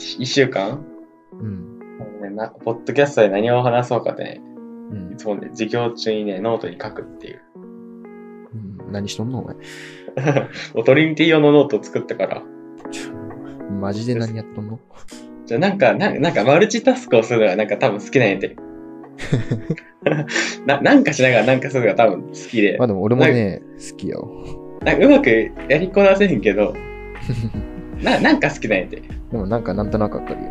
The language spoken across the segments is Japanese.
1週間？うん。ねなポッドキャストで何を話そうかってね、うんいつもね、授業中にね、ノートに書くっていう。うん。何しとんの？お前。もうトリニティ用のノートを作ったから。マジで何やっとんの？じゃあなんか、ななんかマルチタスクをするのがなんか多分好きなんやて。ななんかしながらなんかするのが多分好きでまあ、でも俺もね、好きよ。なんかうまくやりこなせへんけど、ななんか好きなんやて。でもなんかなんとなくわかるよ。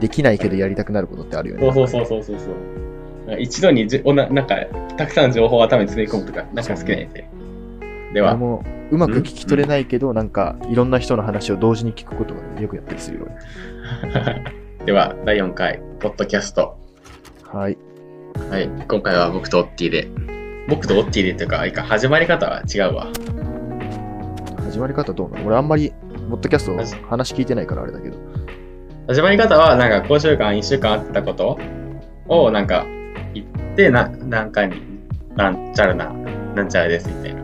できないけどやりたくなることってあるよね。そうそうそうそうそう一度にじおななんかたくさんの情報を頭に詰め込むとか、なんか好きなんやて。では、俺もうまく聞き取れないけど、なんかいろんな人の話を同時に聞くことがねよくやったりするよ。では、第4回、ポッドキャスト。俺はい。はい、今回は僕とオッティで。僕とオッティでというか、始まり方は違うわ。始まり方どうなの？俺あんまり、ポッドキャスト話聞いてないからあれだけど。始まり方は、なんか、講習間1週間あったことを、なんか、言って、な、なんかに、なんちゃらな、なんちゃらです、みたいな。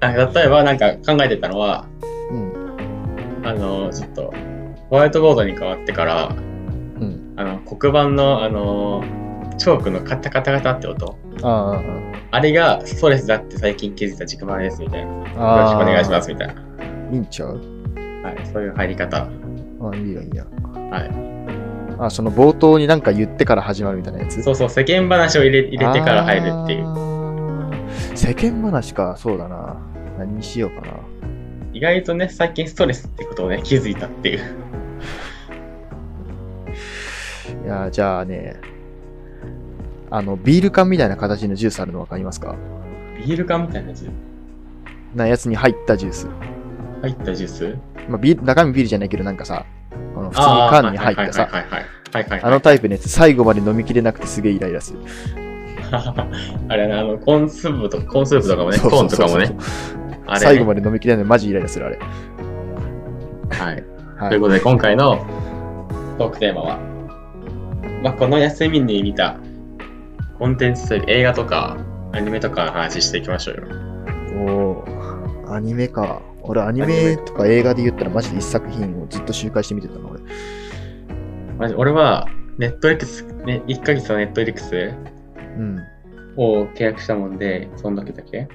あ 例えば、なんか考えてたのは、うん。あの、ちょっと、ホワイトボードに変わってから、うん。あの、黒板の、あの、チョークのカタカタカタって音。ああ、あれがストレスだって最近気づいた軸丸です、みたいな。よ。ろしくお願いしますす、みたいな。いいんちゃう？はい、そういう入り方。あいいやいいや。はい。あ、その冒頭になんか言ってから始まるみたいなやつ？そうそう、世間話を入れ入れてから入るっていう。う。世間話か、そうだな。何にしようかな。意外とね、最近ストレスってことをね、気づいたっていう。いや、じゃあね、あの、ビール缶みたいな形のジュースあるのわかりますか？ビール缶みたいなやつなやつに入ったジュース。入ったジュース？まあ、ビール中身ビールじゃないけど、なんかさ、この普通にあー缶に入ったさ、あのタイプのやつ、最後まで飲みきれなくてすげえイライラする。あれね、あの、コーンスープとコーンスープとかもね、コーンとかもね最後まで飲みきれないのマジイライラする、あれ。はい。はい。ということで、今回のトークテーマは、まあ、この休みに見たコンテンツという映画とかアニメとかの話していきましょうよ。おーアニメか。俺、アニメとか映画で言ったらマジで一作品をずっと周回して見てたの、俺。マジ俺は、ネットリックス、ね、1ヶ月のネットリックスうん。を契約したもんで、そんだけだけ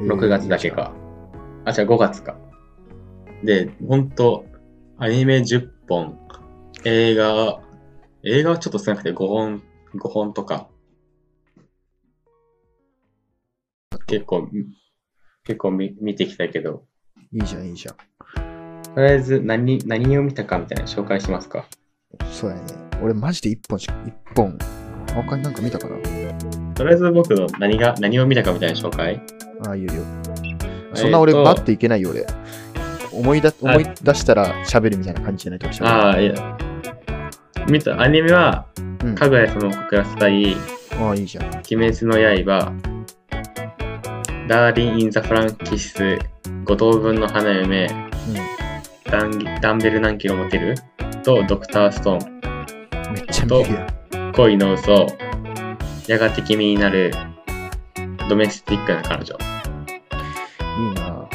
えー ?6 月だけ。か。あ、違う、5月か。で、ほんと、アニメ10本、映画、映画はちょっと少なくて5本、5本とか。結構、結構見見てきたけど、いいじゃん、いいじゃん。とりあえず何、何を見たかみたいな紹介しますか。そうやね。俺マジで一本しか、一本。他になんか見たかな？とりあえず僕の何が、何を見たかみたいな紹介。ああ、いいよ。そんな俺、えーとバッていけないよ、俺。思いだ思い出したら喋るみたいな感じじゃないと喋る。ああ、いや。見た、アニメは、うんかぐや様のクラス隊、ああ、いいじゃん。鬼滅の刃、ダーリン・イン・ザ・フランキス、五等分の花嫁、うダンダンベル何キロ持てる？と、ドクターストーん。めっちゃ見るやん。ン、恋の嘘、やがて君になる、ドメスティックな彼女。いいな。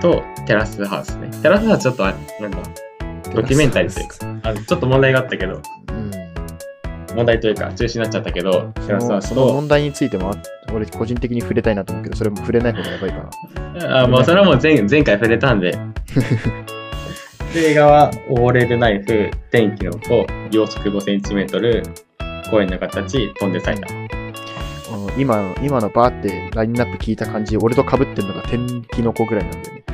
と、テラスハウスね。テラスハウスちょっとあ、なんだ、ドキュメンタリーというか、あのちょっと問題があったけど、うん。問題というか、中止になっちゃったけど、その問題についても、あ俺個人的に触れたいなと思うけど、それも触れない方がやばいかな。あもうそれはもう前前回触れたんで。で映画は、溺れるナイフ、天気の子、秒速5センチメートル、声の形、飛んで咲いた。あの今、今のバーってラインナップ聞いた感じ、俺と被ってるのが天気の子ぐらいなんだよね。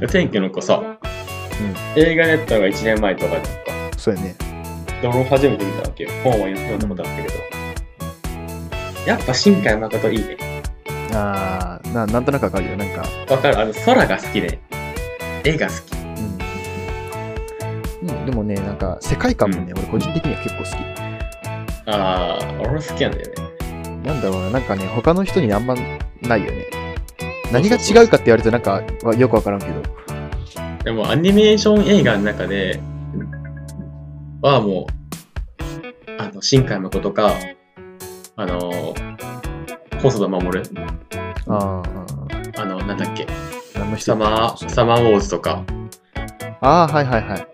天気の子さ、うん。映画やったのが1年前とかだっそうやね。た。で俺初めて見たわけよ。本は読んだことあったけど。やっぱ新海誠いいね。あーな、なんとなくわかるよ。なんか、わかるあの、空が好きで、絵が好き。うん。うん、でもね、なんか、世界観もね、俺個人的には結構好あー、俺も好きなんだよね。き。なんだろうな、なんかね、他の人にあんまないよね。何が違うかって言われるとなんかわよくわからんけど。でもアニメーション映画の中ではもう、あの、新海誠とか、あの、細田守、ああ、あの、なんだっけ、サマー、サマーウォーズとか、ああ、はいはいはい。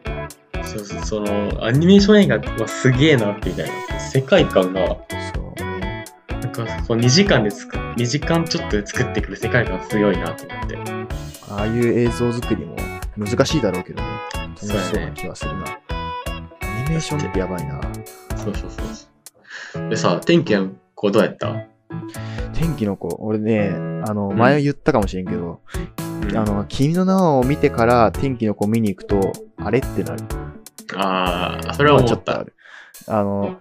そうそう、その、アニメーション映画はすげえなってみたいな。世界観が、そうね。なんか、こう2時間で作っ、2時間ちょっとで作ってくる世界観すごいなと思って。ああいう映像作りも難しいだろうけどね。楽しそうな気はするな。メーションってやばいな。そうそうそう。でさ、天気の子どうやった？天気の子、俺ね、あの、ん前言ったかもしれんけど、あの、君の名はを見てから天気の子見に行くと、あれってなる。ああ、それは思った。ちょっとあの、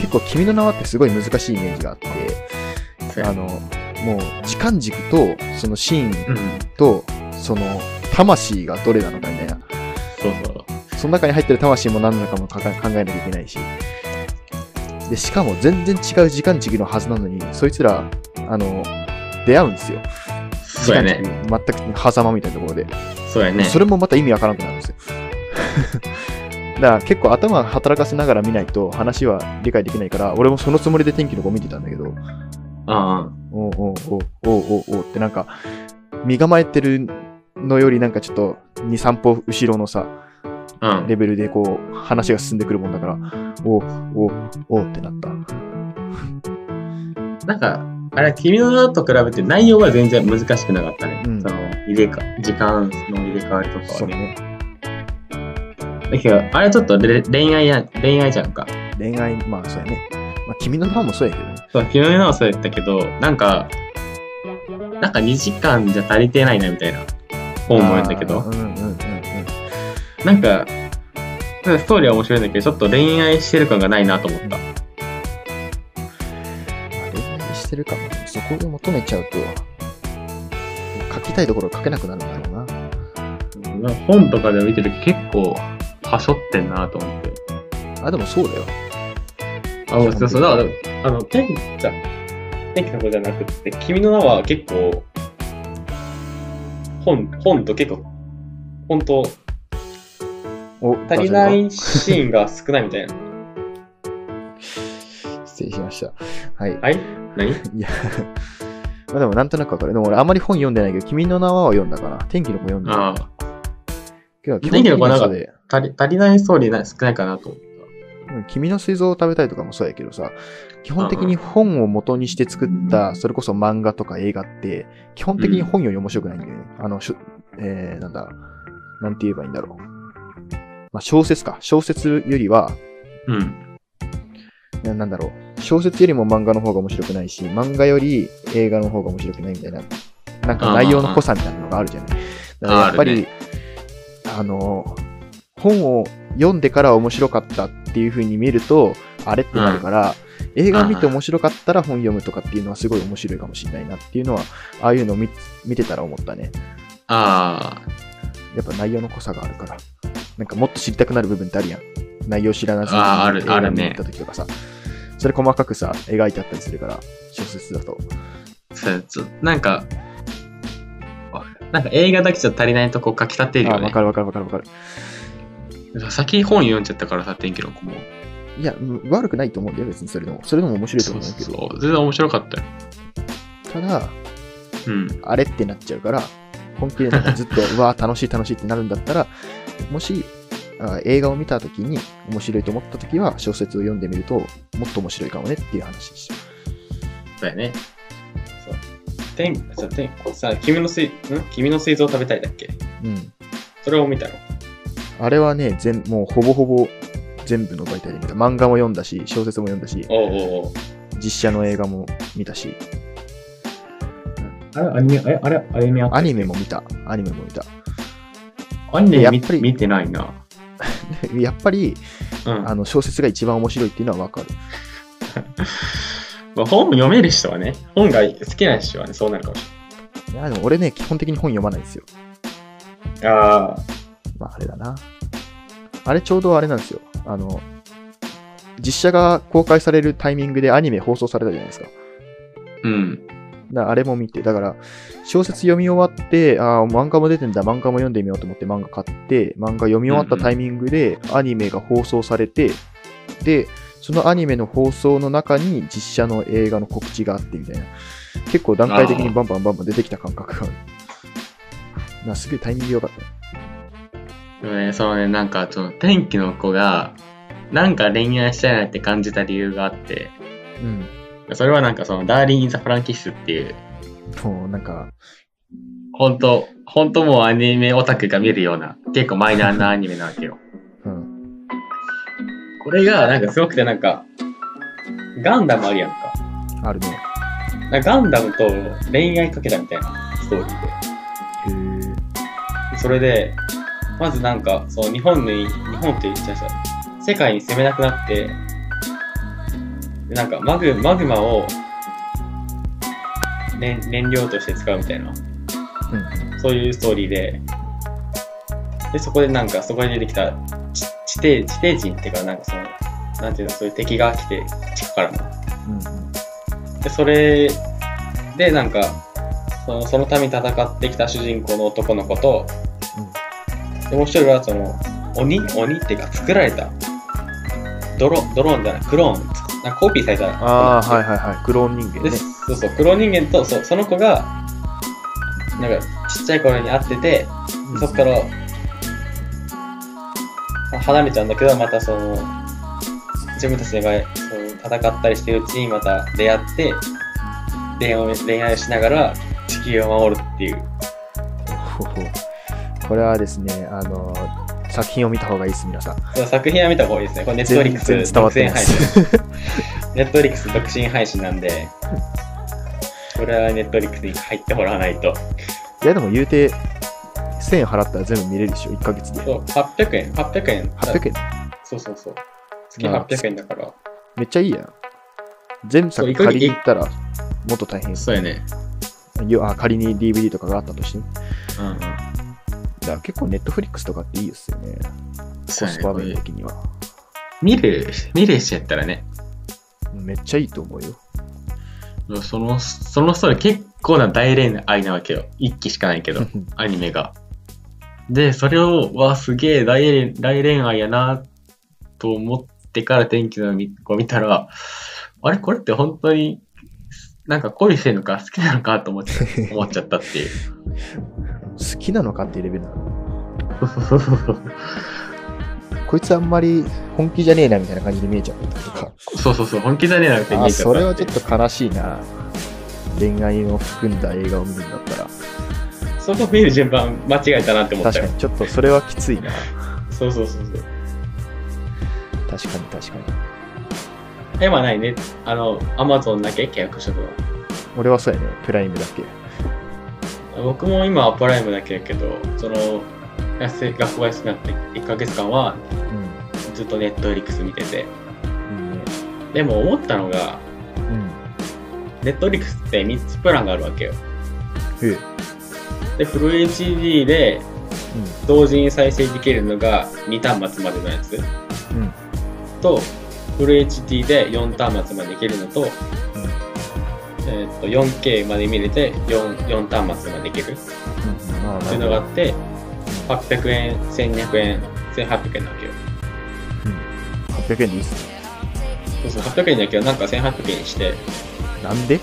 結構君の名はってすごい難しいイメージがあって、あの、もう時間軸と、そのシーンうん。と、その、魂がどれなのかみたいな。そうそう。その中に入ってる魂も何なのかも考えなきゃいけないし。で、しかも全然違う時間軸のはずなのに、そいつら、あの、出会うんですよ。そうやね。全く狭間みたいなところで。そうやね。それもまた意味わからなくなるんですよ。だから結構頭働かせながら見ないと話は理解できないから、俺もそのつもりで天気の子見てたんだけど、あおうおうおうおうおうおうってなんか、身構えてるのよりなんかちょっと2、3歩後ろのさ。レベルでこう話が進んでくるもんだから、おうおうおうってなった。なんか、あれ、君の名と比べて内容は全然難しくなかったね。うんその、入れか、時間の入れ替わりとかはね。ね。だけど、あれちょっとれ恋愛や、恋愛じゃんか。恋愛、まあそうやね。まあ君の名はもそうやけどね。そう、君の名はそうやったけど、なんか、なんか2時間じゃ足りてないなみたいな本も読んだけどうんうん。なんか、なんかストーリーは面白いんだけど、ちょっと恋愛してる感がないなと思った。まあ恋愛してるかも。そこで求めちゃうと、書きたいところ書けなくなるんだろうな。本とかで見てる結構、はしょってんなと思って。あ、でもそうだよ。あ、そうそう、だから、あの、天気じゃ、天気のことじゃなくて、君の名は結構、本、本と結構、本当お、足りないシーンが少ないみたいな。失礼しました。はい。はい？何？いや、まあでもなんとなくわかる。でも俺あんまり本読んでないけど、君の名はは読んだかな。天気の子読んだ。ああ、けど基天気の子はなんか足り足りないストーリーな少ないかなと思っうん君の水蔵を食べたいとかもそうやけどさ、基本的に本を元にして作った、それこそ漫画とか映画って、基本的に本より面白くないんだよね。あの、しょえー、なんだ、なんて言えばいいんだろう。まあ小説か。小説よりは、た。うん。ななんだろう。小説よりも漫画の方が面白くないし、漫画より映画の方が面白くないみたいな、なんか内容の濃さみたいなのがあるじゃない。だからやっぱり、あ,、の、本を読んでから面白かったっていう風に見ると、あれってなるから、映画見て面白かったら本読むとかっていうのはすごい面白いかもしれないなっていうのは、ああいうのを見見てたら思ったね。あやっぱ内容の濃さがあるから。なんかもっと知りたくなる部分ってあるやん。内容知らなずにあーあるあるねった時とかさ。それ細かくさ、描いてあったりするから、小説だと。あ、そうちょなんか、なんか映画だけじゃ足りないとこ書き立てるあー、よね。わかるわかるわかるわかる。先本読んじゃったからさ、天気の子も。いや、うん悪くないと思うんだよ、別にそれでも。それでも面白いとそう思うけど。そう。全然面白かったよ。ただ、うん。あれってなっちゃうから、本気でなんかずっと、うわー楽しい楽しいってなるんだったら、もし、あ映画を見たときに面白いと思ったときは小説を読んでみるともっと面白いかもねっていう話でした。そうやね。そう。天、そう天、さ、君の水、ん？君の水蔵食べたいだっけ？うん。それを見たの？あれはね、全もうほぼほぼ全部の媒体で見た。漫画も読んだし、小説も読んだし、おうおうおう実写の映画も見たし、あれ、アニメ、え、あれ、アニメあったアニメも見た。アニメも見た。アニメ見やっぱり見てないな。やっぱり、うん。あの小説が一番面白いっていうのはわかる。まあ、本読める人はね、本が好きな人はね、そうなるかもしいや、でも俺ね、基本的に本読まないんですよ。れない。ああ、まあ、あれだな。あれちょうどあれなんですよ。あの、実写が公開されるタイミングでアニメ放送されたじゃないですか。うん。あれも見て、だから、小説読み終わって、ああ、漫画も出てんだ、漫画も読んでみようと思って漫画買って、漫画読み終わったタイミングでアニメが放送されて、で、そのアニメの放送の中に実写の映画の告知があってみたいな。結構段階的にバンバンバンバン出てきた感覚がある。なすげえタイミング良かった。でもね、そのね、なんか、その天気の子が、なんか恋愛したいなって感じた理由があって、うん。それはなんかその、ダーリン・イン・ザ・フランキッシュっていう、もうなんか、本当本当もうアニメオタクが見るような、結構マイナーなアニメなわけよ。うん。これが、なんかすごくてなんか、ガンダムあるやんか。あるね。ガンダムと恋愛かけたみたいなストーリーで。それで、まずなんか、そう、日本に、日本って言っちゃうさ、世界に攻めなくなって、なんかマグ、マグマを燃燃料として使うみたいな、うん。そういうストーリーで、で、そこでなんか、そこで出てきた地底、地底人っていうか、なんかその、なんていうの、そういう敵が来て、地下からの。うん。で、それで、なんか、そのそのために戦ってきた主人公の男の子と、でもう一人は、その、鬼？鬼っていうか、作られた、ドロドローンじゃない、クローン、なんかコピーされた。ああ、はいはいはい。クローン人間で、ね。そうそう、クローン人間と、そうその子が、なんか、ちっちゃい頃に会ってて、そっから、離れちゃうんだけど、またその、自分たちがそう戦ったりしてるうちにまた出会って、恋愛を恋愛をしながら地球を守るっていう。これはですね、あの、作品を見た方がいいです、皆さん。作品は見た方がいいですね。これネットフリックス独占配信。す。ネットフリックス独身配信なんで、これはネットフリックスに入ってもらわないと。いや、でも言うて、1000円払ったら全部見れるでしょ、1ヶ月で。そう、800円、800円。800円？そうそうそう。月800円だから。めっちゃいいやん。全部さそう一ヶ月借りに行ったら、もっと大変。そうやね。よあ仮に DVD とかがあったとして。うんうん。だから結構ネットフリックスとかっていいですよね。そうやね。コスパ面的には。見る、見る人やったらね、めっちゃいいと思うよ。その、そのストーリー結構な大恋愛なわけよ。一期しかないけど、アニメが。で、それを、わあ、すげえ大恋大恋愛やな、と思ってから天気の子を見たら、あれこれって本当に、なんか恋してるのか好きなのかと思っちゃ思っちゃったっていう。好きなのかっていうレベルなの。こいつあんまり本気じゃねえなみたいな感じで見えちゃったとか。そうそうそう、本気じゃねえなって見あ、えちゃったそれはちょっと悲しいな。恋愛を含んだ映画を見るんだったら。そこ見る順番間違えたなって思ったよ確か。に、ちょっとそれはきついな。そうそうそうそう。確かに確かに。え、まあないね。あの、アマゾンだけ契約しとくの。俺はそうやね、プライムだけ。僕も今はプライムだけやけど、その、学校が安くなって1ヶ月間はうずっとネットフリックス見てて。ん。いいね。でも思ったのが、うん。ネットフリックスって3つプランがあるわけよ。で、フル HD で同時に再生できるのが2端末までのやつうん。うん。と、フル HD で4端末までできるのと、えーっと、4K まで見れて 4, 4端末までできるっていうのがあって、800円、1200円、1800円なわけよ。800円でいいっすね。そうそう、800円だけどなんか1800円にして、なんで？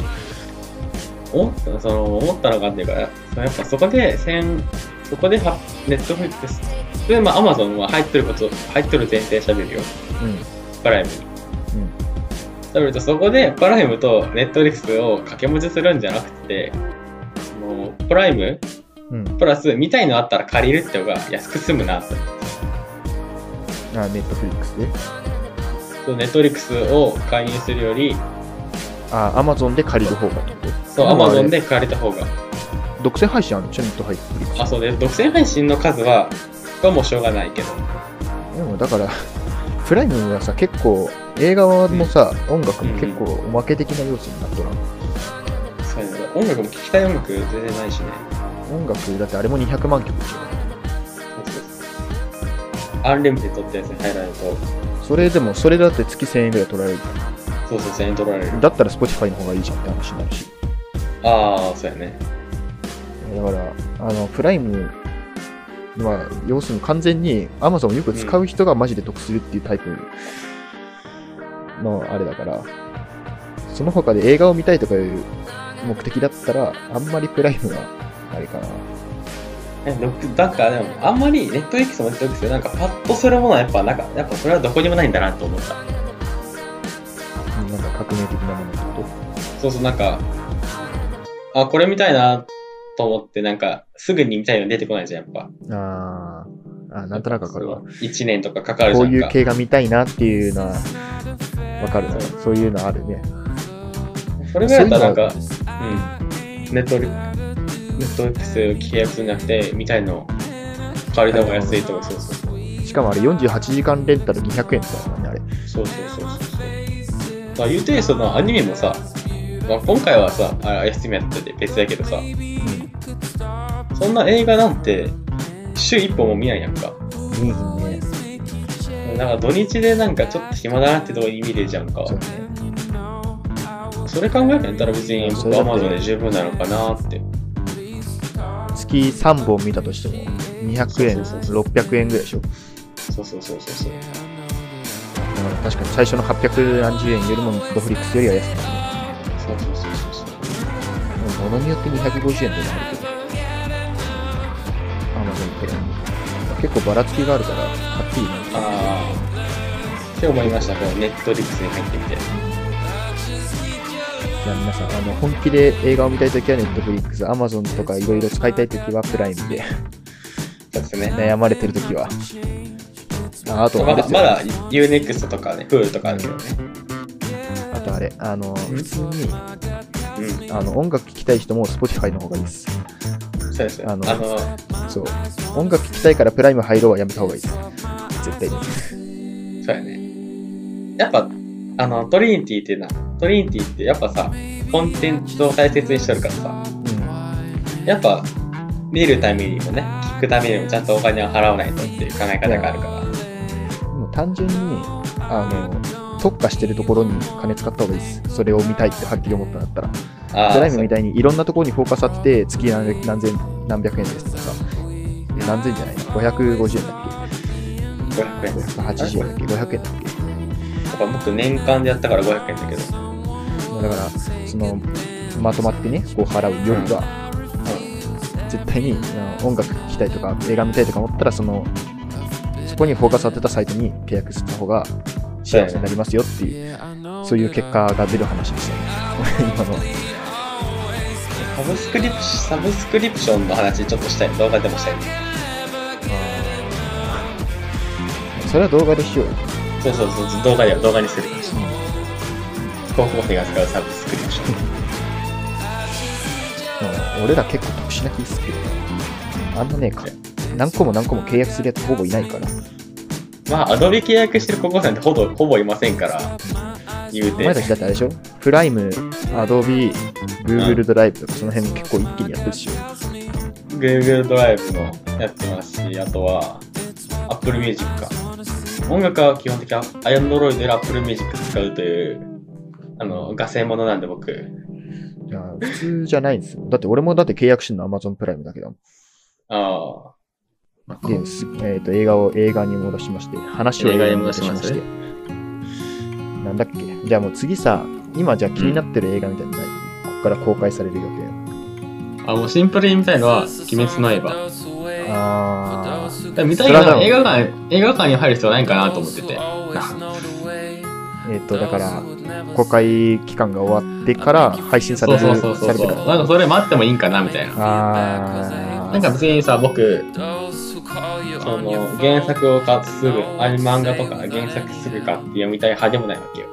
思った？その思ったのがあっていうから、やっぱそこで1000、そこではネットフリックス、で、まあ、アマゾンは入ってること、入ってる前提で喋るよ。うん。プライムに。喋ると、そこでプライムとネットフリックスを掛け持ちするんじゃなくて、そのプライムうん。うん。プラス見たいのあったら借りるって方が安く済むなと。あ、ネットフリックスで？そう、ネットフリックスを加入するより、あ、アマゾンで借りる方がそう、アマゾン。で借りた方が。独占配信あるのちょネットフリックス。あ、そうで、独占配信の数は、はもうしょうがないけど。でもだから、プライムはさ、結構、映画もさ、音楽も結構おまけ的な要素になっとらん？そうやね。音楽も聴きたい音楽全然ないしね。音楽、だってあれも200万曲でしょ。アンリミテッドってやつに入らないと、それでも、それだって月1000円ぐらい取られるかそうそう、1000円取られるら。。だったら Spotify の方がいいじゃんって話になるし。ああ、そうやね。だから、あの、プライムは、要するに完全に Amazon をよく使う人がマジで得するっていうタイプのあれだから、その他で映画を見たいとかいう目的だったら、あんまりプライムは、あれかな。なんかでもあんまりネットフリックスもネットフリックスでなんかパッとするものはやっぱなんかやっぱそれはどこにもないんだなと思った。なんか革命的なものってこそうそうなんかあこれ見たいなと思ってなんかすぐに見たいの出てこないじゃんやっぱとあーあ、なんとなくわかるわ。1年とかかかるじこゃかうんいう系が見たいなっていうのは、わかるな。そういうのあるね。それぐらいだったらなんかうんネットフリネットフリックス契約するんじゃなくて見たいの借りた方が安いとかそうそうしかもあれ48時間レンタル200円とかだもんね、あれ。そうそうそうそうそう。まあ、言うてそのアニメもさ、まあ、今回はさ、あ休みやってて別だけどさ、うん。そんな映画なんて週1本も見ないやんか。いいね。なんか土日でなんかちょっと暇だなってとこに見れるじゃんか。そうね。それ考えたら別に僕は Amazon で十分なのかなって。月3本見たとしても、200円、そうそう600円ぐらいでしょ。そうそうそうそうそう。だから確かに最初の800何十円よりもネットフリックスよりは安くなる。そうそうそうそうそう。ものによって250円ってのもあるけど。結構ばらつきがあるから、はっきりね。ああ。って思いました、こうネットリックスに入ってみて。じゃあ皆さん、あの、本気で映画を見たいときはネットフリックス、アマゾンとかいろいろ使いたいときはプライムで、そうですね。悩まれてるときは。ああと、あまだ、まだ UNEXT とかね、Hulu とかあるけどね。あとあれ、あの、普通に、うん。あの、音楽聴きたい人も Spotify の方がいいです。そうですね。ああののそう。音楽聴きたいからプライム入ろうはやめた方がいい。絶対に。そうやね。やっぱ、あの、トリニティってな、トリニティってやっぱさ、コンテンツを大切にしてるからさ、うん。やっぱ、見るためにもね、聞くためにもちゃんとお金を払わないとっていう考え方があるから。もう単純に、あの、特化してるところに金使った方がいいです。それを見たいってはっきり思ったんだったら。あプライムみたいにいろんなところにフォーカス当てて、月何何千、何百円ですとかさ、何千じゃないな、550円だっ500け円。?580 円だっけ ?500 円だっけ？やっぱ僕年間でやったから500円だけど。まあだから、その、まとまってね、こう払うよりは、絶対に音楽聴きたいとか、映画見たいとか思ったら、その、そこにフォーカス当てたサイトに契約した方が幸せになりますよっていう、そういう結果が出る話でしたね。今の。サブスクリプシサブスクリプションの話ちょっとしたい。動画でもしたい。それは動画でしようよ。そうそうそう、動画では動画にする。高校生が使うサブスクリプション。うん俺ら結構特殊な気するけど、あんなね、か何個も何個も契約するやつほぼいないから、まあ、アドビ契約してる高校生なんてほぼほぼいませんから、言うて。お前たちだってあれでしょ？プライム、アドビ、Google ドライブとかその辺結構一気にやってるでしょ Google ドライブもやってますし、あとは Apple Music か。音楽は基本的に Android で Apple Music 使うという、あの、画線ものなんで僕。いや普通じゃないんですよ。だって俺もだって契約してるの Amazon プライムだけだもん。ああ。ですえっ、と、映画を映画に戻しまして、話を映画に戻しましてなんだっけ？じゃあもう次さ、今じゃあ気になってる映画みたいなのない、ここから公開される予定？あ、もうシンプルに見たいのは、鬼滅の刃。あー。だから見たいのそれはは映画館、映画館に入る必要ないんかなと思ってて。えっ、と、だから、公開期間が終わってから配信される、そうそうそうそう。なんかそれ待ってもいいんかなみたいな。あなんか別にさ、僕、その原作を買ってすぐ、アニ漫画とか原作すぐ買って読みたい派でもないわけよ。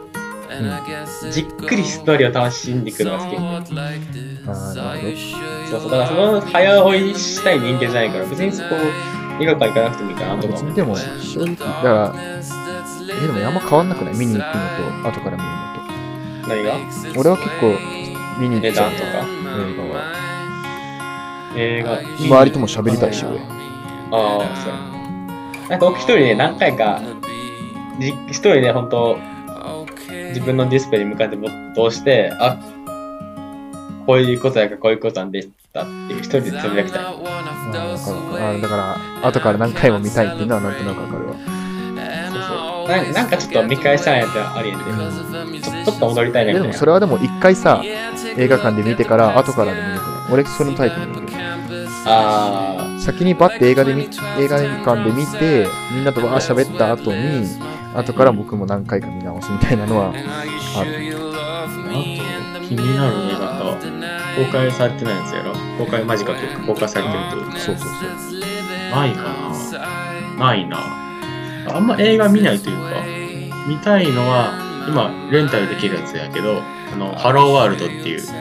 じっくりストーリーを楽しんでいくのが好き。あーなるほど。そうそう、だからその早追いしたい人間じゃないから、別にそこ映画館行かなくてもいいかなとか思でも、正直、だから、え、でもあんま変わんなくない見に行くのと、後から見る何が？のと。俺は結構、見に行っちゃう。とか？映画は。映画。周りとも喋りたいし、俺。ああ、そう。なんか僕一人ね、何回か、じ一人で本当自分のディスプレイに向かって没頭して、あ、こういうことやからこういうことなんでしたっていう一人でつぶやきたい。あだから、後から何回も見たいっていうのはなんとなくわかるわ。そうそうななんかちょっと見返したいやつありえんで、ちょちょっと戻りたいねでもみたいな。それはでも一回さ、映画館で見てから後からでもよくない俺そのタイプなんだけど。ああ、先にバッて映画で見、映画館で見て、みんなとわー喋った後に、後から僕も何回か見直すみたいなのはある。気になる映画と公開されてないやつやろ公開間近というか公開されてるというかそうそうそう。ないかなないなあんま映画見ないというか見たいのは今レンタルできるやつやけどあのハローワールドっていうそ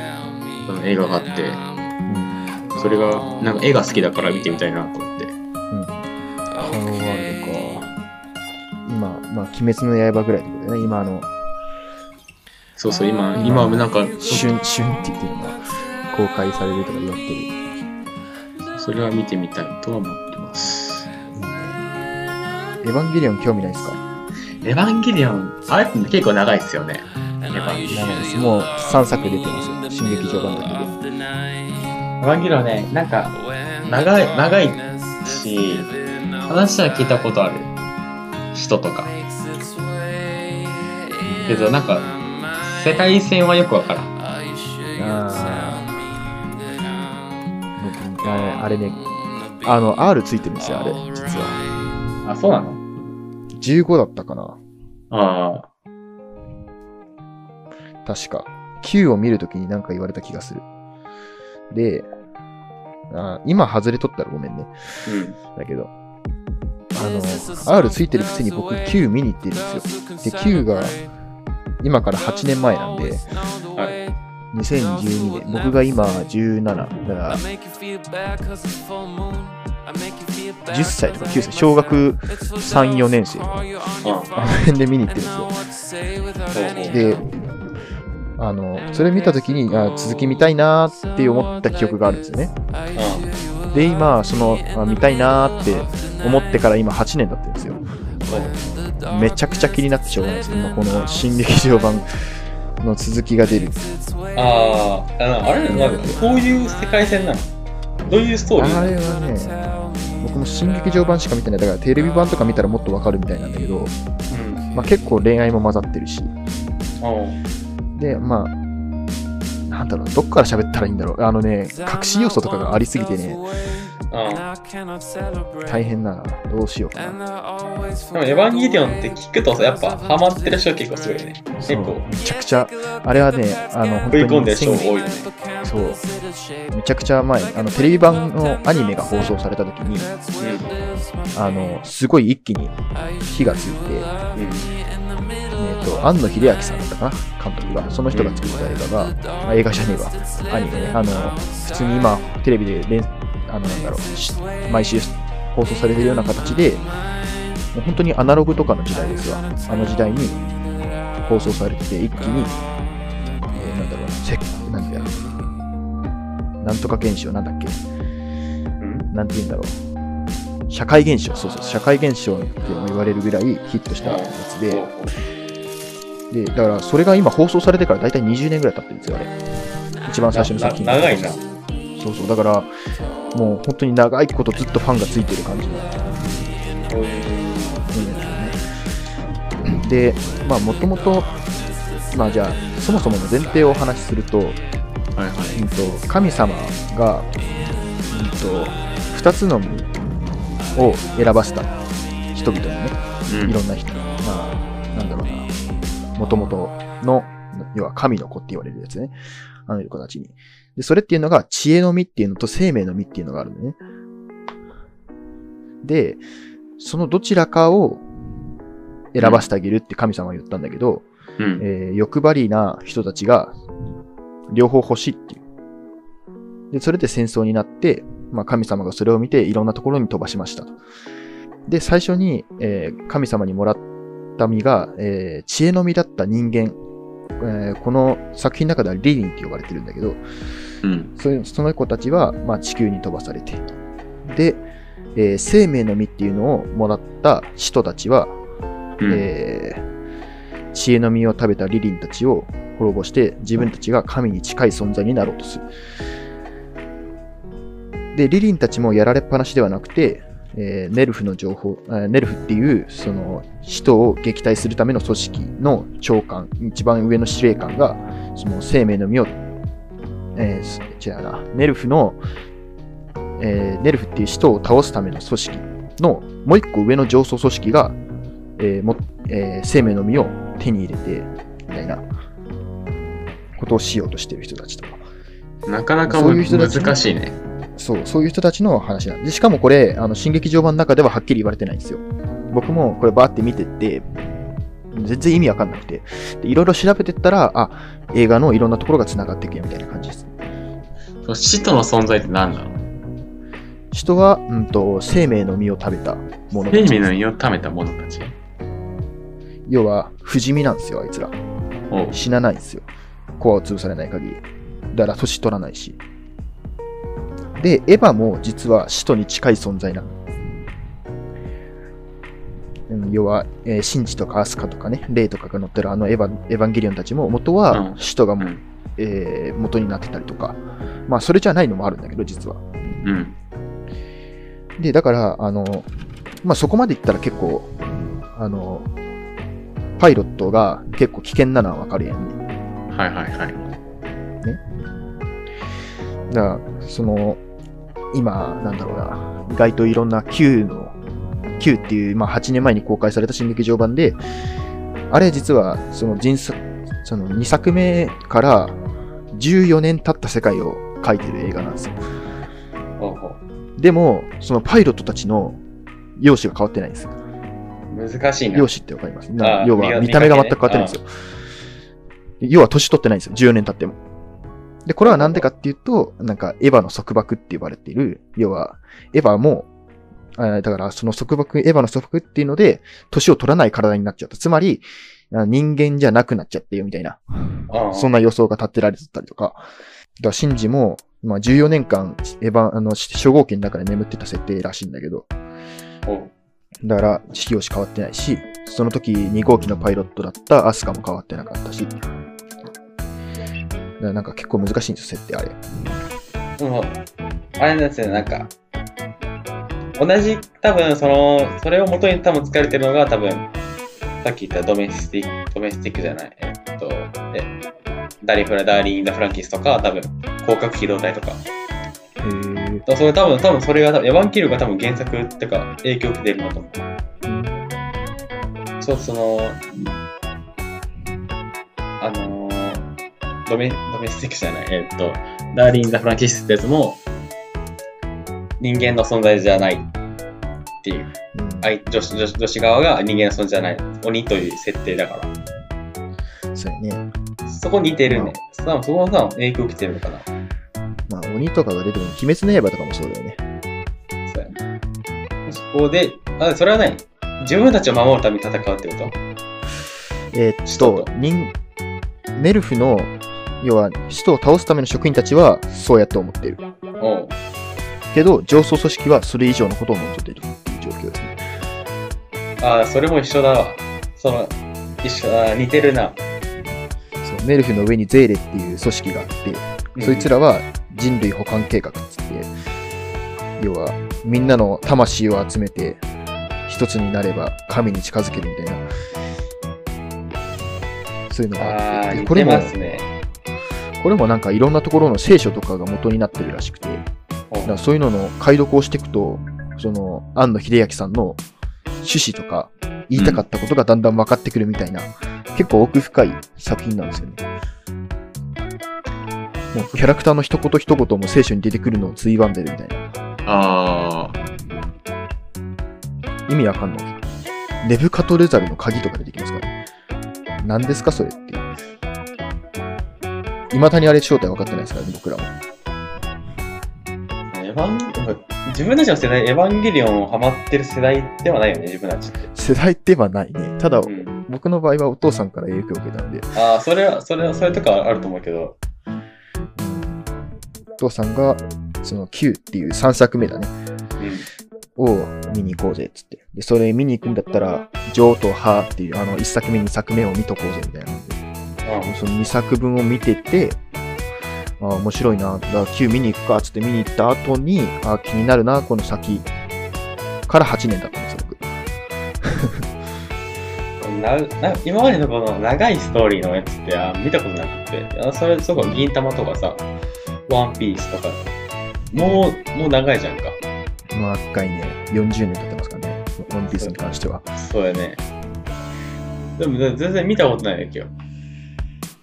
の映画があってうん。それがなんか絵が好きだから見てみたいなと思ってうん。ハローワールドまあ、鬼滅の刃ぐらいってことだよね。今、あの、そうそう今今なんか旬、旬って言ってるのが公開されるとか言われてる。それは見てみたいとは思ってますエヴァンゲリオン興味ないですか？エヴァンゲリオンあれって結構長いっすよねエヴァンゲリオン。もう3作出てますよ。新劇場版だけで。エヴァンゲリオンね、なんか、長い、長いし、話は聞いたことある人とか。けど、なんか、世界線はよくわからん。ああれあれね、あの、R ついてるんですよ、あれ、実は。あ、そうなの？15だったかなああ、確か。Q を見るときになんか言われた気がする。で、あー今外れとったらごめんね。うん。だけど、あの、R ついてるくせに僕 Q 見に行ってるんですよ。で、Q が今から8年前なんで、はい。2012年、僕が今17、だから。10歳とか9歳、小学3、4年生。とか、あ。あの辺で見に行ってるんですよ。で、あの、それ見たときに、あ続き見たいなーって思った記憶があるんですよね。あ。で、今、その、あ見たいなーって思ってから今8年経ってるんですよ。めちゃくちゃ気になってしょうがないです。今、この新劇場版の続きが出る。あー、あのあれなんか、こういう世界線なの？どういうストーリーあれはね、僕も新劇場版しか見てない。だからテレビ版とか見たらもっとわかるみたいなんだけど、うん。まあ、結構恋愛も混ざってるし。あで、まあ、なんだろう、どっから喋ったらいいんだろう。あのね、隠し要素とかがありすぎてね、あ、あ大変だな。どうしようかな。あ。でも、エヴァンゲリオンって聞くとさ、やっぱ、ハマってる人結構すごいよね。結構、めちゃくちゃ、あれはね、あの、本当食い込んでる人多いよね。そう、めちゃくちゃ前、あの、テレビ版のアニメが放送された時に、あの、すごい一気に火がついて、うん。うん。えっ、と、庵野秀明さんだったかな、監督が。その人が作った映画が、あ映画じゃねえわ、アニメね。あの、普通に今、テレビで連、あの、なんだろう、し毎週放送されてるような形で、もう本当にアナログとかの時代ですわ。あの時代に放送されてて、一気に、えーなんだろうな、せなんだろう。なんとか現象、なんだっけうん？なんて言うんだろう。社会現象、そうそう、社会現象っても言われるぐらいヒットしたやつで、で、だからそれが今放送されてから大体20年ぐらい経ってるんですよ、あれ。一番最初の作品。な長いな。そうそう、だから、もう本当に長いことずっとファンがついてる感じ。の。うん。で、まあ、もともと、まあ、じゃあ、そもそもの前提をお話しすると、はいはい。うんと神様が、うんと、2つの実を選ばせた人々にね、うん。いろんな人、まあ、なんだろうな、もともとの、要は神の子って言われるやつね。あの子たちに。で、それっていうのが知恵の実っていうのと生命の実っていうのがあるのね。で、そのどちらかを選ばせてあげるって神様は言ったんだけど、うん。えー欲張りな人たちが両方欲しいっていう。で、それで戦争になって、まあ、神様がそれを見ていろんなところに飛ばしましたと。で、最初に、えー神様にもらった実が、えー知恵の実だった人間、えーこの作品の中ではリリンって呼ばれてるんだけど、うん。そその子たちは、まあ、地球に飛ばされて、で、えー生命の実っていうのをもらった人たちは、うん。えー知恵の実を食べたリリンたちを滅ぼして自分たちが神に近い存在になろうとする。で、リリンたちもやられっぱなしではなくて、えーネルフの情報、えーネルフっていうその人を撃退するための組織の長官、一番上の司令官が、その生命の実を、えーす違うな、ネルフの、ええーネルフっていう使徒を倒すための組織のもう一個上の上層組織が、えーもえー生命の実を手に入れて、みたいなことをしようとしてる人たちとか。なかなか難しいね。そう、そういう人たちの話なんで、しかもこれ、あの、新劇場版の中でははっきり言われてないんですよ。僕もこれバーって見てって、全然意味わかんなくて、でいろいろ調べてったら、あ、映画のいろんなところが繋がっていくよみたいな感じです。その使徒の存在って何なの？人は、うんと、生命の実を食べたものたち生命の実を食べた者たち？要は、不死身なんですよ、あいつら。死なないんですよ。コアを潰されない限り。だから、年取らないし。で、エヴァも実は使徒に近い存在なの。うん要は、えーシンジとかアスカとかね、レイとかが乗ってるあのエヴァエヴァンゲリオンたちも元はうん使徒がも、うんえー元になってたりとか、まあそれじゃないのもあるんだけど、実は。うん。で、だから、あの、まあそこまでいったら結構、あの、パイロットが結構危険なのはわかるやんね。はいはいはい。だから、その、今、なんだろうな、意外といろんな Q の、Q っていう、まあ8年前に公開された新劇場版で、あれ実は、その人作、その2作目から14年経った世界を描いてる映画なんですよ。でも、そのパイロットたちの容姿が変わってないんですよ。難しいな。容姿ってわかります？要は見見た目が全く変わってないんですよ。要は年取ってないんですよ。14年経っても。で、これはなんでかっていうと、なんかエヴァの束縛って呼ばれている、要はエヴァも、だからその束縛、エヴァの束縛っていうので、年を取らない体になっちゃった。つまり、あ人間じゃなくなっちゃってよみたいな、そんな予想が立てられてたりとか。だからシンジも、まあ14年間、エヴァ、あの、初号機の中で眠ってた設定らしいんだけど、だから、式容詞変わってないし、その時2号機のパイロットだったアスカも変わってなかったし。だからなんか結構難しいんですよ、設定あれ。でも、あれなんですよ、なんか、同じ、多分その、それを元に多分使われてるのが、多分さっき言ったドメスティック、ドメスティックじゃない、えっと、え、ダリフラ、ダーリン・ダ・フランキスとか、多分広角機動隊とか。へそれ多分、多分それが、エヴァンキルが多分原作っていうか、影響を受けてるなと思う。そう、その、あのードメ、ドメスティックじゃない、えっと、ダーリン・ザ・フランキスってやつも、人間の存在じゃないっていう、女子女子女子側が人間の存在じゃない、鬼という設定だから、そうやね。そこ似てるね。多分そこはさ、影響を受けてるのかな。まあ、鬼とかが出てくる。鬼滅の刃とかもそうだよね。そうやね。そこで、あ、それは何？自分たちを守るために戦うってこと？えーっと人、ネルフの、要は、使徒を倒すための職員たちは、そうやって思っている。おうけど、上層組織はそれ以上のことを望んでいるっていう状況ですね。ああ、それも一緒だわ。その、一緒だ、似てるな。そうネルフの上にゼーレっていう組織があって、そいつらは人類保管計画っつって、要はみんなの魂を集めて一つになれば神に近づけるみたいな、そういうのがあああ、って、で似てこれも、ますね。これもなんかいろんなところの聖書とかが元になってるらしくて、だからそういうのの解読をしていくと、その、庵野秀明さんの趣旨とか言いたかったことがだんだん分かってくるみたいな、結構奥深い作品なんですよね。もうキャラクターの一言一言も聖書に出てくるのをついばんでるみたいな。ああ、意味わかんない。ネブカトレザルの鍵とか出てきますか？らね。何ですかそれっていう。未だにあれ正体分かってないですからね、僕らも。エヴァン、自分たちの世代、エヴァンゲリオンをハマってる世代ではないよね、自分たちって。世代ではないね。ただ、うん。僕の場合はお父さんから影響を受けたんで、ああ、それは、それは、それとかあると思うけど。お父さんが、その Q っていう3作目だね、うん。を見に行こうぜっつって。で、それ見に行くんだったら、ジョーとハーっていう、あの、1作目、2作目を見とこうぜみたいなその2作分を見てて、あ面白いな、だ Q 見に行くかっつって見に行った後に、あ気になるな、この先。から8年だったんですよ、僕。なな今までのこの長いストーリーのやつってあ見たことなくて、あそれ、そこ、銀玉とかさ、ワンピースとか、もう、もう長いじゃんか。まあ、赤いね、40年経ってますからね。ワンピースに関しては。そうやね。でも全然見たことないわけよ。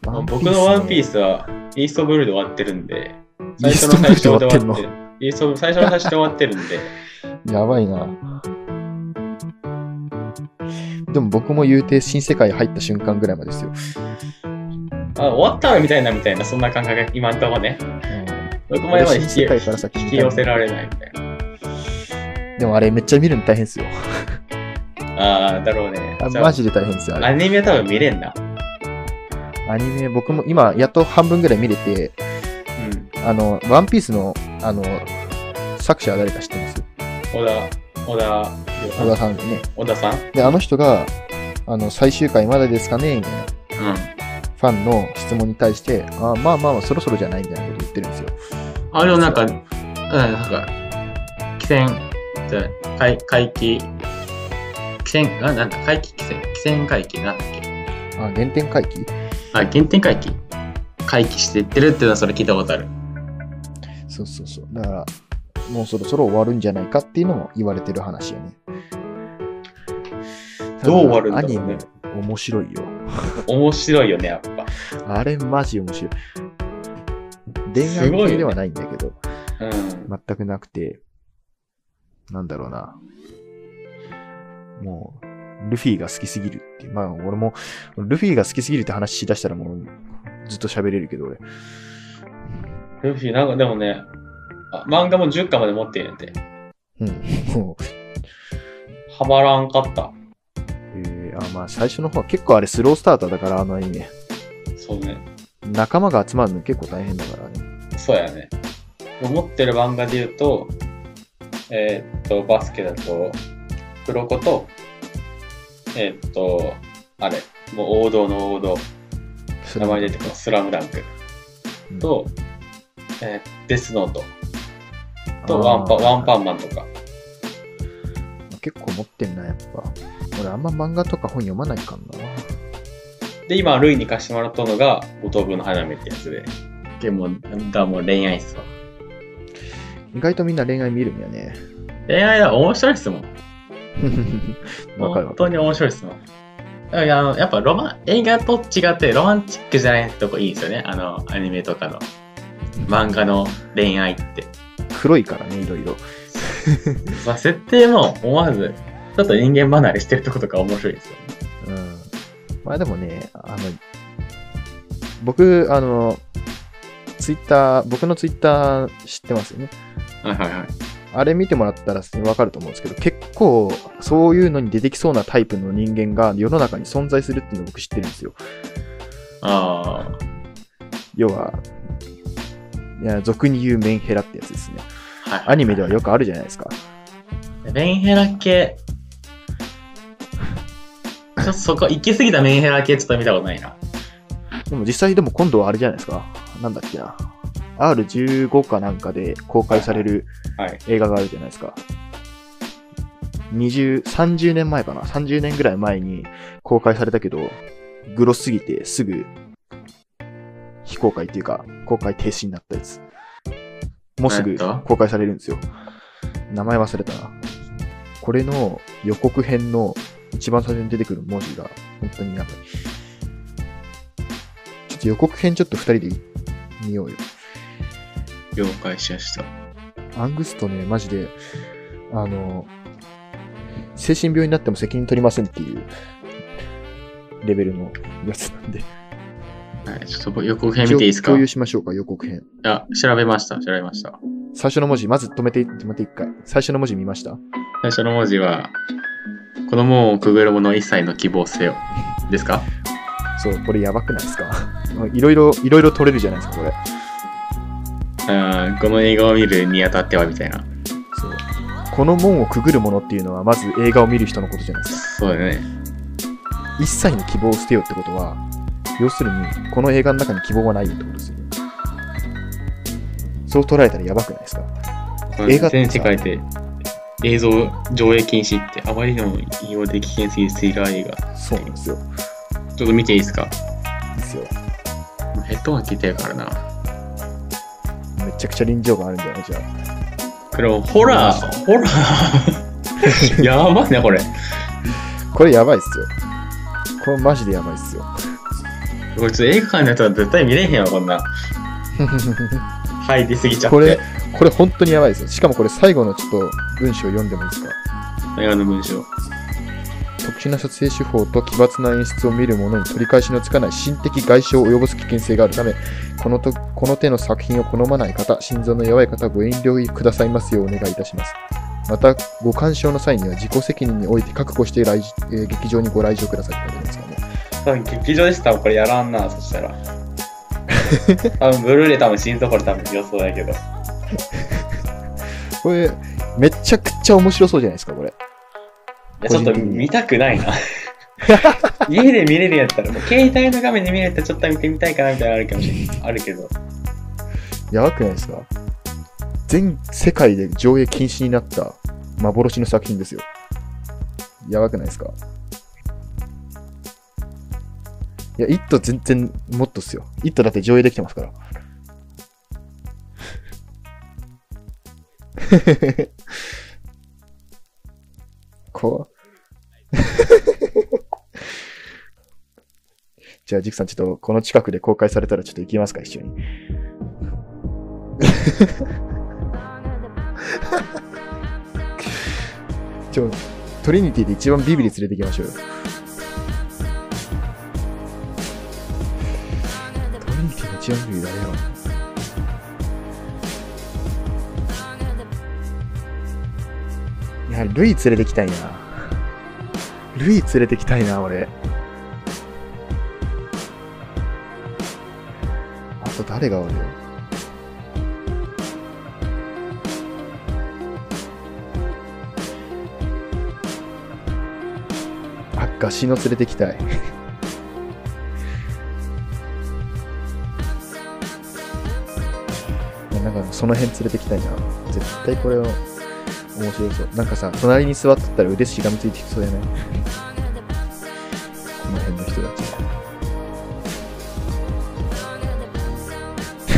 僕のワンピーねスはイーストブルーで終わってるんで、最初の最初で終わってる。イースト最初の最初で終わってるんで、やばいな。でも僕も言うて新世界入った瞬間ぐらいまでですよ。あ終わったらみたいなみたいな、そんな感覚が今んとこね。どこまでまで引き引き寄せられないみたいな。でもあれめっちゃ見るの大変ですよ。ああ、だろうね。マジで大変ですよ。アニメは多分見れんな。アニメ、僕も今やっと半分ぐらい見れて、うん。あの、ワンピースの、あの、作者は誰か知ってます？小田、小田、小田さんでね。小田さん？で、あの人が、あの、最終回まだですかね？みたいな。うん。ファンの質問に対して、あまあまあまあ、そろそろじゃない？みたいなこと言ってるんですよ。あれをなんか、うん、なんか、汽船、じゃあ海、海期、汽船、あ、なんだ、海期汽船、汽船海期なんだっけ？あ、原点回帰あ、原点回帰回帰していってるっていうのはそれ聞いたことある。そうそうそう。だから、もうそろそろ終わるんじゃないかっていうのも言われてる話やね。どう終わるんだろうねアニメ、面白いよ。面白いよね、やっぱ。あれ、マジ面白い。恋愛系ではないんだけど、うん。全くなくて、なんだろうな。もう、ルフィが好きすぎるって。まあ、俺も、ルフィが好きすぎるって話しだしたらもう、ずっと喋れるけど、俺。ルフィ、なんかでもね、あ漫画も10巻まで持ってるんやて。うん。もう、はまらんかった。えー、あまあ、最初の方は結構あれスロースターターだから、あのアニメ。そうね。仲間が集まるの結構大変だからね。そうやね。持ってる漫画で言うと、えーっと、バスケだと、黒子と、えーっと、あれ、もう王道の王道、名前出てくる、スラムダンクうんと、えーデスノートとワンパワンパンマンとか。結構持ってんな、やっぱ。俺あんま漫画とか本読まないかんな。で、今、ルイに貸してもらったのが、五等分の花嫁ってやつで。でも、だもう恋愛っすわ。意外とみんな恋愛見るんやね。恋愛は面白いっすもん。本当。に面白いっすもん。いやあのやっぱロマン、映画と違ってロマンチックじゃないとこいいですよね。あの、アニメとかの。漫画の恋愛って。黒いからね、いろいろ。まあ、設定も思わず、ちょっと人間離れしてるとことか面白いですよね。うん。まあでもね、あの、僕、あの、ツイッター、僕のツイッター知ってますよね？はいはいはい。あれ見てもらったらわかると思うんですけど、結構、そういうのに出てきそうなタイプの人間が世の中に存在するっていうのを僕知ってるんですよ。あ要は、いや俗に言うメンヘラってやつですね。あ。はい。アニメではよくあるじゃないですか。メンヘラ系。ちょっとそこ、行き過ぎたメンヘラ系ちょっと見たことないな。でも実際でも今度はあれじゃないですか。なんだっけな。R15 かなんかで公開されるはい。映画があるじゃないですか。20、30年前かな？30年ぐらい前に公開されたけど、グロすぎてすぐ非公開っていうか、公開停止になったやつ。もうすぐ公開されるんですよ。名前忘れたな。これの予告編の一番最初に出てくる文字が本当にやばい。ちょっと予告編ちょっと二人で見ようよ。了解しました。アングストね、マジで、あの、精神病になっても責任取りませんっていうレベルのやつなんで。はい。ちょっと予告編見ていいですか？共い有しましょうか、予告編。や、調べました。調べました。最初の文字、まず止めて、止めて一回。最初の文字見ました？最初の文字は、この門をくぐる者一切の希望せよ。ですか？そう、これやばくないですか？いろいろ、いろいろ取れるじゃないですか、これ。あーこの映画を見るにあたってはみたいな。そう。この門をくぐる者っていうのは、まず映画を見る人のことじゃないですか。そうだね。一切の希望を捨てよってことは、要するに、この映画の中に希望はないよってことですよね。そう捉えたらやばくないですか？映画って全世界で映像上映禁止ってあまりにも異様で危険すぎるスリラー映画。そうなんですよ。ちょっと見ていいですか？ですよ。ヘッドホン聞いてるからな。めちゃくちゃ臨場感あるんじゃないじゃこれ、ホラー、ホラー。やばいね、これ。あ。これやばいっすよ。これマジでやばいっすよ。こいつ映画館のやつは絶対見れへんわ、こんな。入りすぎちゃって。これ、これ本当にやばいですよ。しかもこれ最後のちょっと文章読んでもいいですか？映画の文章。特殊な撮影手法と奇抜な演出を見る者に取り返しのつかない心的外傷を及ぼす危険性があるため、このとこの手の作品を好まない方、心臓の弱い方はご遠慮くださいますようお願いいたします。また、ご鑑賞の際には自己責任において覚悟して来、えー劇場にご来場くださいって書いてありますからね。劇場でしたらこれやらんな、そしたら。多分ブルーレイ多分死んとこれ多分予想だけど。これ、めちゃくちゃ面白そうじゃないですか、これ。ちょっと見たくないな。家で見れるんやったら、もう携帯の画面で見れるとちょっと見てみたいかなみたいなのあるかもしれない。あるけど。やばくないですか？全世界で上映禁止になった幻の作品ですよ。やばくないですか？いや、イット全然もっとっすよ。イットだって上映できてますから。こう。じゃあ、ジクさん、ちょっとこの近くで公開されたらちょっと行きますか、一緒に。ちょ、トリニティで一番ビビリ連れて行きましょうよ。トリニティの一番ビビリ誰やろいや、ルイ連れてきたいな。ルイ連れてきたいな、俺。あと誰がおる？よ。あ、ガシノ連れてきたい。なんかその辺連れてきたいな。絶対これを面白そう。なんかさ、隣に座っとったら腕しがみついてきそうやね。この辺の人たち。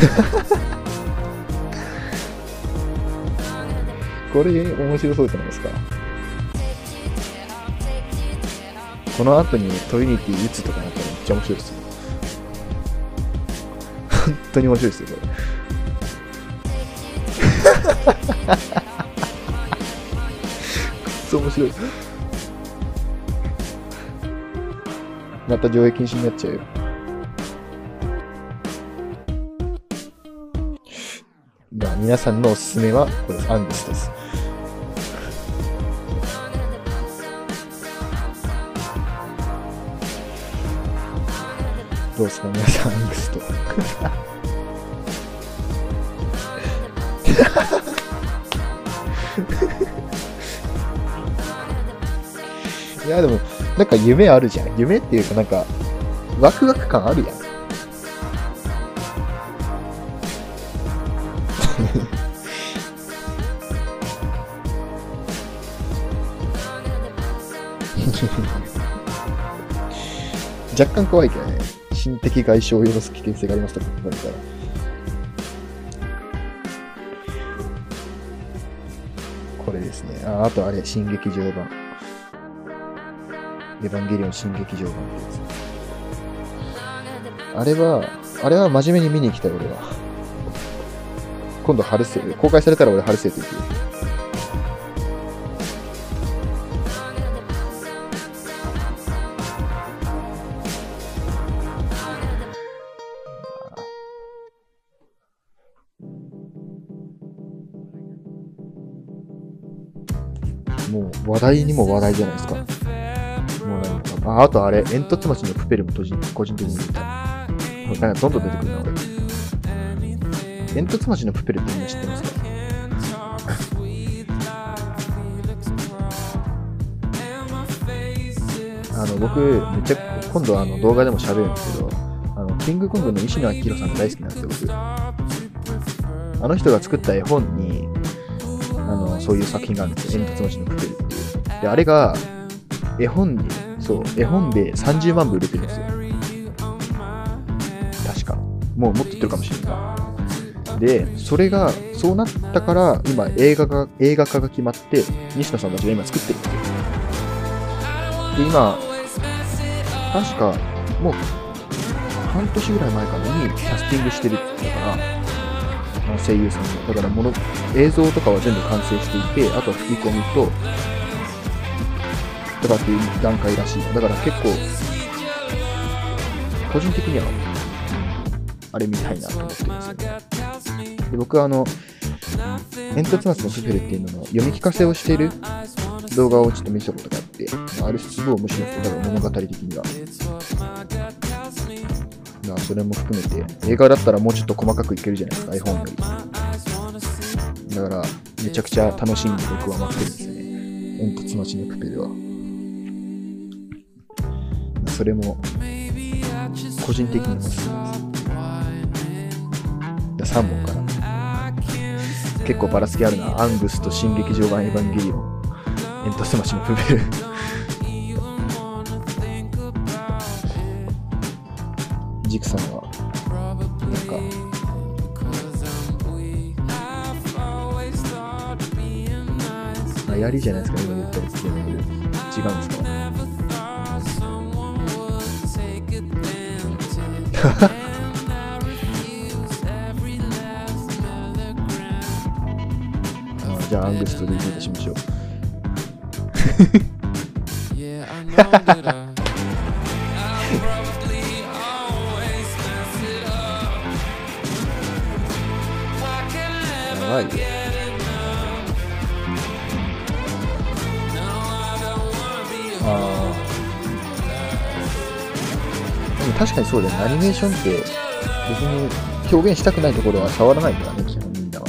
これ面白そうじゃないですか。この後にトリニティ打つとかなったらめっちゃ面白いですよ。本当に面白いですよ、これ。白い。また上映禁止になっちゃうよ。では皆さんのおすすめはこれ。アングスです。どうですか？皆さん、アングスト。や、でも、なんか夢あるじゃん。夢っていうか、なんか、ワクワク感あるやん。若干怖いけどね。心的外傷を及ぼす危険性がありますとか言われたら。これですね。あ、あとあれ、新劇場版。エヴァンゲリオン新劇場版。あれは、あれは真面目に見に行きたい、俺は。今度春セール、公開されたら俺春セール行くよ。もう話題にも話題じゃないですか。ああとあれ、煙突町のプペルも個人個人的に見た。なんかどんどん出てくるな、俺。煙突町のプペルってみんな知ってますか？あの、僕、めっちゃ、今度あの動画でも喋るんですけど、あの、キングコングの石野明宏さんが大好きなんですよ、僕。あの人が作った絵本に、あの、そういう作品があるんですよ。煙突町のプペルっていう。で、あれが、絵本に、そう、絵本で30万部売れてるんですよ。確か。もうもっと売ってるかもしれないが。で、それが、そうなったから、今映画が、映画化が決まって、西野さんたちが今作ってるんですよ。で、今、確か、もう、半年ぐらい前かなにキャスティングしてるって言ったから、声優さんも。だからもの、映像とかは全部完成していて、あとは吹き込みと、とかっていう段階らしい。だから結構、個人的には、あれ見たいなと思ってるんですよね。で僕はあの、煙突町のスフェルっていうのの読み聞かせをしている動画をちょっと見せたことがあって、あれすごい面白くて、だから物語的には。まあそれも含めて、映画だったらもうちょっと細かくいけるじゃないですか、絵本より。だから、めちゃくちゃ楽しみに僕は待ってるんですよね。煙突町のプペルは。それも、個人的におすすめです。3本かな。結構ばらつきあるな。アングスと新劇場版エヴァンゲリオン。煙突町のプペル。ジクさんは、なんか、あやりじゃないですか、今言ったやつで。違うんですか？あ じゃあ、アングストでいいしましょう。確かにそうだよね。アニメーションって、別に表現したくないところは触らないからね、基本みんなは。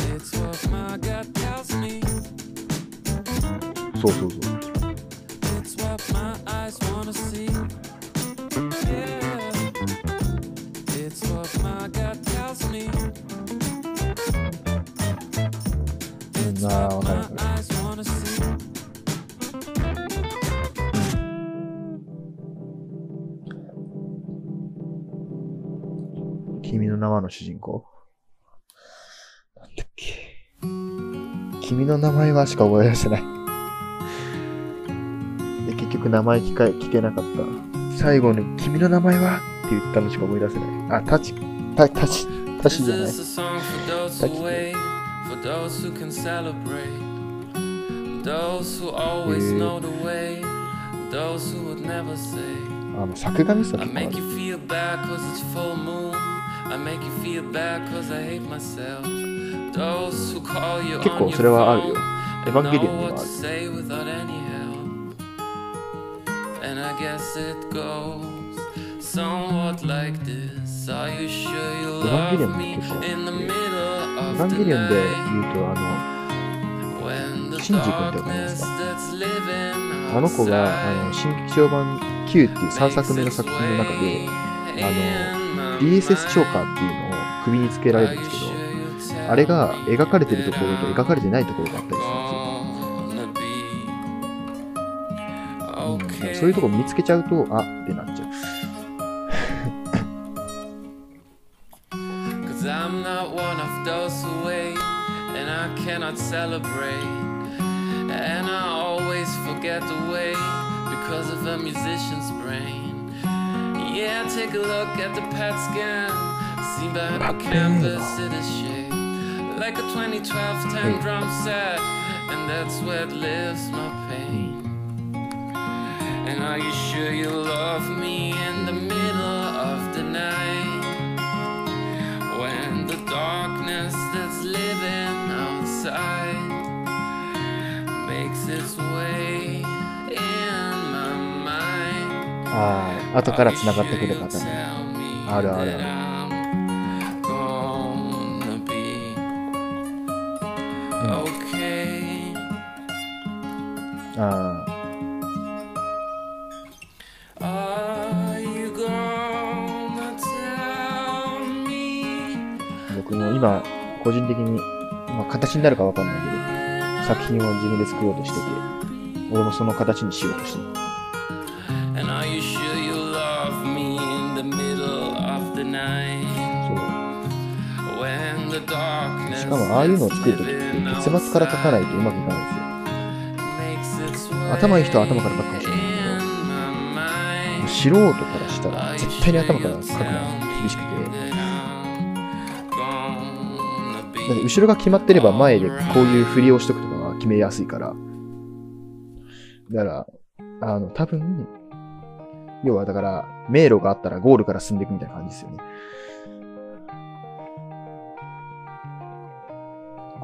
そうそうそう。人公。なんだっけ。君の名前はしか覚え出せない。で、結局名前聞か、聞けなかった。最後に、君の名前はって言ったのしか思い出せない。あ、タチ、タ、タチ、タチじゃない。タチ。えー、あの作画ミスだったかな I make you feel bad cause I hate myself. Those who call you 結 on 構 your それはあるよ。phone エヴァンゲリオンに know も what あ to る。say without any help. And I guess it goes somewhat like this. Are you sure you エヴァンゲリオン love も me in the middle エ of ヴァン the ゲリオンで night? 言うと、あ When the darkness すか that's living の、あの子が、あの、新劇場版 Q っていう3作目の作品の中で、あの、DSS チョーカーっていうのを首につけられるんですけど、あれが描かれてるところと描かれてないところがあったりするんですよ。うん、そういうところ見つけちゃうと、あってなっちゃう。Because of a musician's brain Yeah, take a look at the PET scan. See behind the canvas, it is shaped like a 2012 10 drum set. And that's where it lives my pain. Hmm. And are you sure you love me in the middle of the night? When the darkness that's living outside makes its way 後から繋がってくるパターン。あるあるある Gonna be okay. あ、僕も今、個人的に、まあ、形になるかわかんないけど、作品を自分で作ろうとしてて、俺もその形にしようとしてる。しかもああいうのを作るときって結末から書かないとうまくいかないんですよ。頭いい人は頭から書くかもしれないけど、素人からしたら絶対に頭から書くのは厳しくて、だって後ろが決まってれば前でこういう振りをしとくとかは決めやすいから。だから、あの、多分、要はだから、迷路があったらゴールから進んでいくみたいな感じですよね。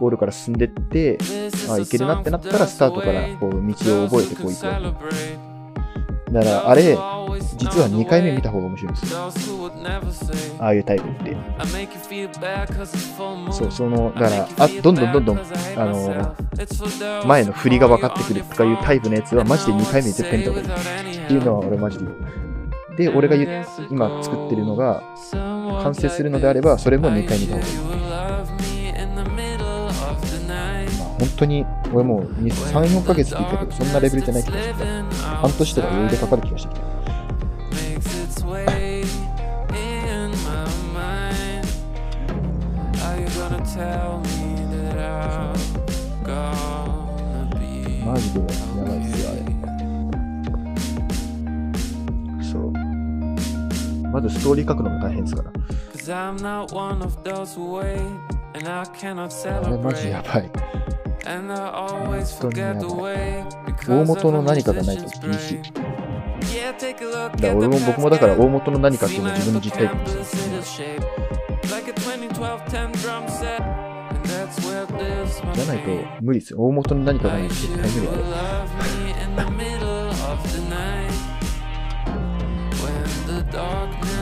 ゴールから進んでって、あ、いけるなってなったら、スタートからこう道を覚えてこう行く。だから、あれ、実は2回目見た方が面白いんですよ。ああいうタイプって。そう、その、だから、あ、どんどんどんどん、あの、前の振りが分かってくるとかいうタイプのやつは、マジで2回目絶対見た方がいい。っていうのは俺マジで。で、俺が今作ってるのが、完成するのであれば、それも2回見た方がいい。本当に俺もう3、4ヶ月聞いたけど、そんなレベルじゃない気がして半年とか余裕でかかる気がしてきた。マジで。やばいっすよあれそう。まずストーリー書くのも大変ですから。あれマジやばい。大元の何かがないと厳しい。だ俺も僕もだから大元の何かっていうのを自分の実体験です、ね。じゃないと無理ですよ。大元の何かがないと絶対無理だよ。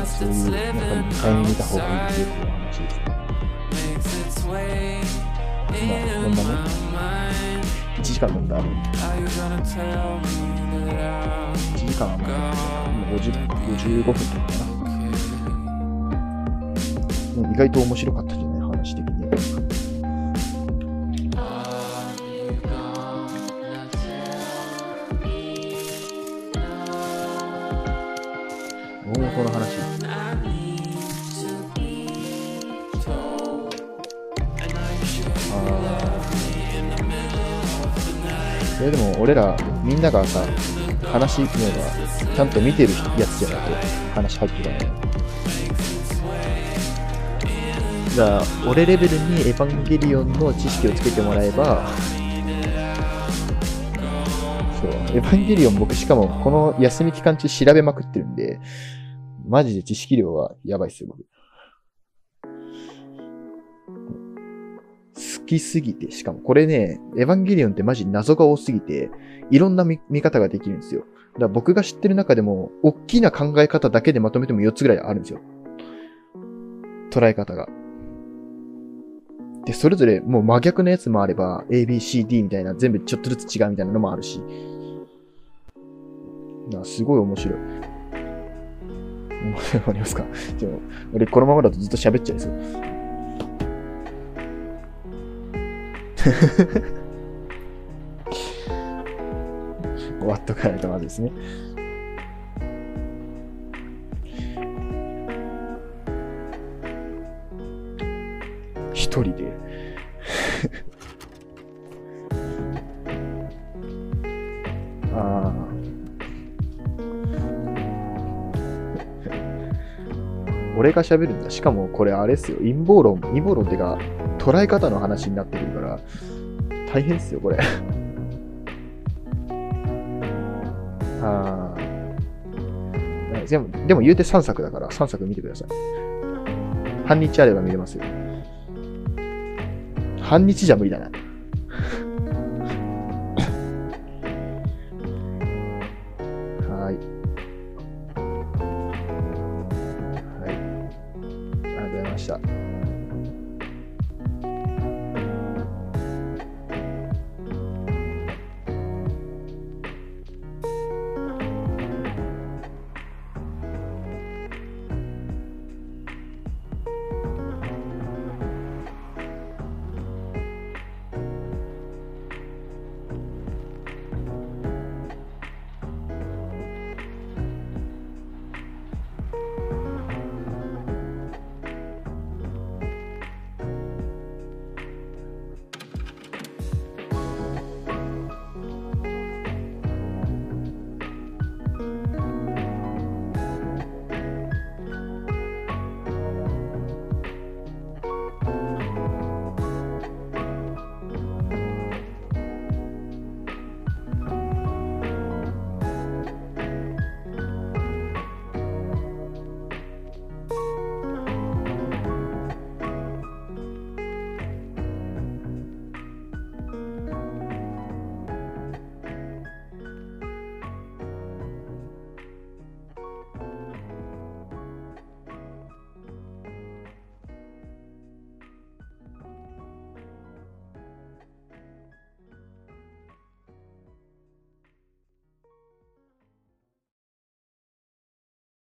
そういう、なんか、見た方がいいっていう話ですね。まあ、ほんまね。1時間飲んだあ。1時間あるか。55分とかかな。意外と面白かったじゃない、話的に。それでも俺ら、みんながさ、話聞くのが、ちゃんと見てるやつじゃないと話入ってこない。じゃあ、俺レベルにエヴァンゲリオンの知識をつけてもらえば、そう、エヴァンゲリオン僕しかもこの休み期間中調べまくってるんで、マジで知識量はやばいっすよ、僕。好きすぎて、しかもこれね、エヴァンゲリオンってマジ謎が多すぎて、いろんな見方ができるんですよ。だから僕が知ってる中でも、大きな考え方だけでまとめても4つぐらいあるんですよ。捉え方が。で、それぞれもう真逆のやつもあれば、A, B, C, D みたいな全部ちょっとずつ違うみたいなのもあるし。なすごい面白い。面白いありますか？でも、俺このままだとずっと喋っちゃいそう。終わっとかないとまずいですね。一人で。ああ。俺が喋るんだ。しかもこれあれっすよ。陰謀論、陰謀論ってか、捉え方の話になってくるから、大変っすよ、これ。ああ。でも、でも言うて3作だから、3作見てください。半日あれば見れますよ。半日じゃ無理だな。